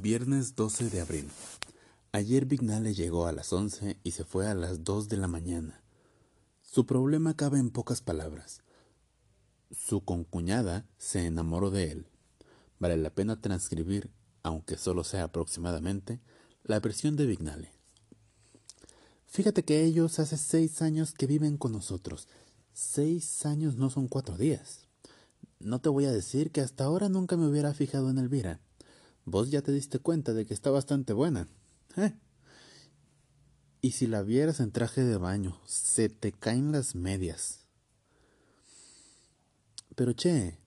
Viernes 12 de abril. Ayer Vignale llegó a las 11 y se fue a las 2 de la mañana. Su problema cabe en pocas palabras. Su concuñada se enamoró de él. Vale la pena transcribir, aunque solo sea aproximadamente, la versión de Vignale. Fíjate que ellos hace seis años que viven con nosotros. Seis años no son cuatro días. No te voy a decir que hasta ahora nunca me hubiera fijado en Elvira. Vos ya te diste cuenta de que está bastante buena. ¿Eh? Y si la vieras en traje de baño, se te caen las medias. Pero che,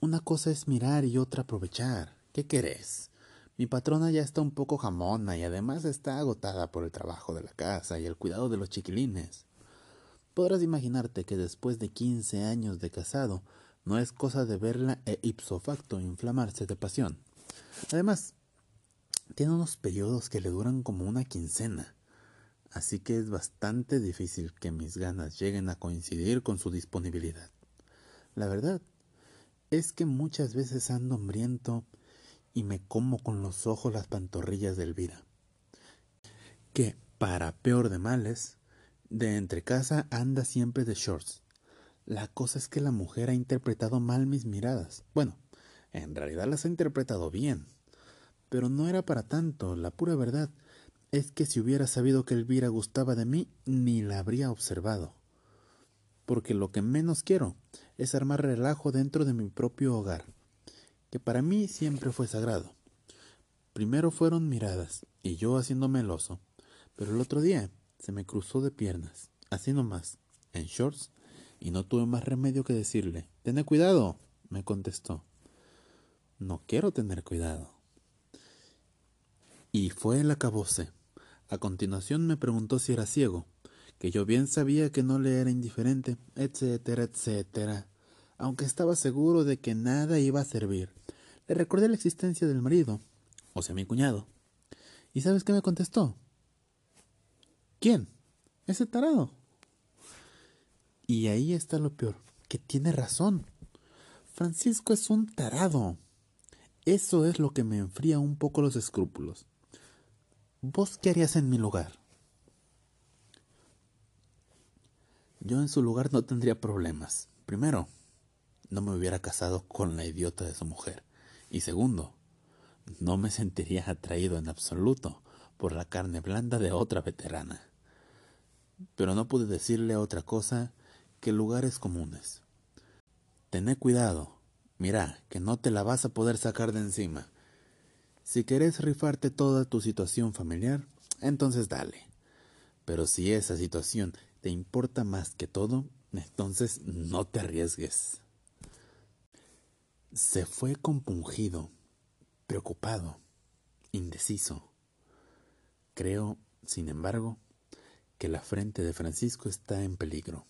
una cosa es mirar y otra aprovechar. ¿Qué querés? Mi patrona ya está un poco jamona y además está agotada por el trabajo de la casa y el cuidado de los chiquilines. Podrás imaginarte que después de quince años de casado no es cosa de verla e ipso facto inflamarse de pasión. Además, tiene unos periodos que le duran como una quincena, así que es bastante difícil que mis ganas lleguen a coincidir con su disponibilidad. La verdad es que muchas veces ando hambriento y me como con los ojos las pantorrillas de Elvira, que, para peor de males, de entre casa anda siempre de shorts. La cosa es que la mujer ha interpretado mal mis miradas. Bueno, en realidad las ha interpretado bien. Pero no era para tanto. La pura verdad es que si hubiera sabido que Elvira gustaba de mí, ni la habría observado. Porque lo que menos quiero es armar relajo dentro de mi propio hogar, que para mí siempre fue sagrado. Primero fueron miradas, y yo haciéndome el oso, pero el otro día se me cruzó de piernas, así nomás, en shorts, y no tuve más remedio que decirle, Ten cuidado, me contestó. No quiero tener cuidado. Y fue el acabose. A continuación me preguntó si era ciego, que yo bien sabía que no le era indiferente, etcétera, etcétera, aunque estaba seguro de que nada iba a servir. Le recordé la existencia del marido, o sea, mi cuñado. ¿Y sabes qué me contestó? ¿Quién? Ese tarado. Y ahí está lo peor, que tiene razón. Francisco es un tarado. Eso es lo que me enfría un poco los escrúpulos. ¿Vos qué harías en mi lugar? Yo en su lugar no tendría problemas. Primero, no me hubiera casado con la idiota de su mujer. Y segundo, no me sentiría atraído en absoluto por la carne blanda de otra veterana. Pero no pude decirle otra cosa que lugares comunes. Tené cuidado, Mira, que no te la vas a poder sacar de encima. Si querés rifarte toda tu situación familiar, entonces dale. Pero si esa situación te importa más que todo, entonces no te arriesgues. Se fue compungido, preocupado, indeciso. Creo, sin embargo, que la frente de Francisco está en peligro.